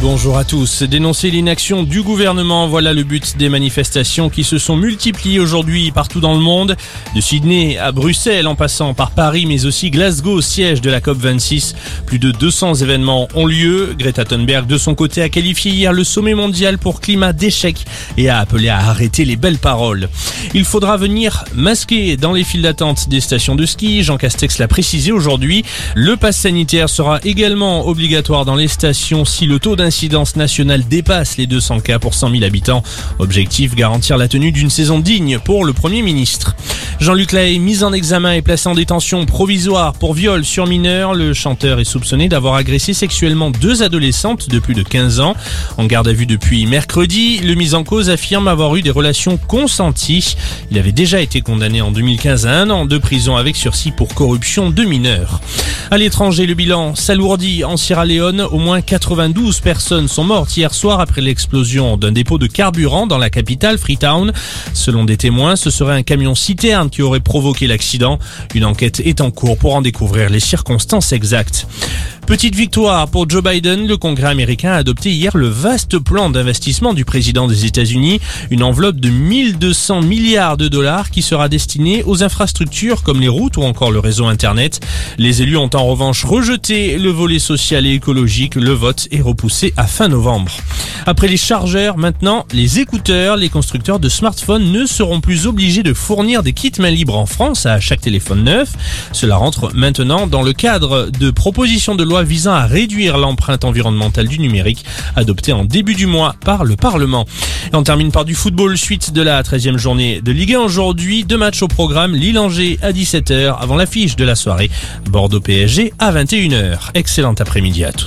Bonjour à tous. Dénoncer l'inaction du gouvernement, voilà le but des manifestations qui se sont multipliées aujourd'hui partout dans le monde. De Sydney à Bruxelles en passant par Paris mais aussi Glasgow, siège de la COP26. Plus de 200 événements ont lieu. Greta Thunberg de son côté a qualifié hier le sommet mondial pour climat d'échec et a appelé à arrêter les belles paroles. Il faudra venir masquer dans les files d'attente des stations de ski. Jean Castex l'a précisé aujourd'hui. Le pass sanitaire sera également obligatoire dans les stations si le taux d'incidence nationale dépasse les 200 cas pour 100 000 habitants. Objectif, garantir la tenue d'une saison digne pour le Premier ministre. Jean-Luc Lahaye, mis en examen et placé en détention provisoire pour viol sur mineur. Le chanteur est soupçonné d'avoir agressé sexuellement deux adolescentes de plus de 15 ans. En garde à vue depuis mercredi, le mis en cause affirme avoir eu des relations consenties. Il avait déjà été condamné en 2015 à un an de prison avec sursis pour corruption de mineurs. À l'étranger, le bilan s'alourdit en Sierra Leone. Au moins 92 personnes sont mortes hier soir après l'explosion d'un dépôt de carburant dans la capitale, Freetown. Selon des témoins, ce serait un camion citerne qui aurait provoqué l'accident. Une enquête est en cours pour en découvrir les circonstances exactes. Petite victoire pour Joe Biden, le Congrès américain a adopté hier le vaste plan d'investissement du président des États-Unis, une enveloppe de 1200 milliards de dollars qui sera destinée aux infrastructures comme les routes ou encore le réseau Internet. Les élus ont en revanche rejeté le volet social et écologique, le vote est repoussé à fin novembre. Après les chargeurs, maintenant les écouteurs, les constructeurs de smartphones ne seront plus obligés de fournir des kits main libre en France à chaque téléphone neuf. Cela rentre maintenant dans le cadre de propositions de loi visant à réduire l'empreinte environnementale du numérique, adopté en début du mois par le Parlement. Et on termine par du football, suite de la 13e journée de Ligue 1 aujourd'hui. Deux matchs au programme, Lille-Angers à 17h avant l'affiche de la soirée, Bordeaux-PSG à 21h. Excellent après-midi à tous.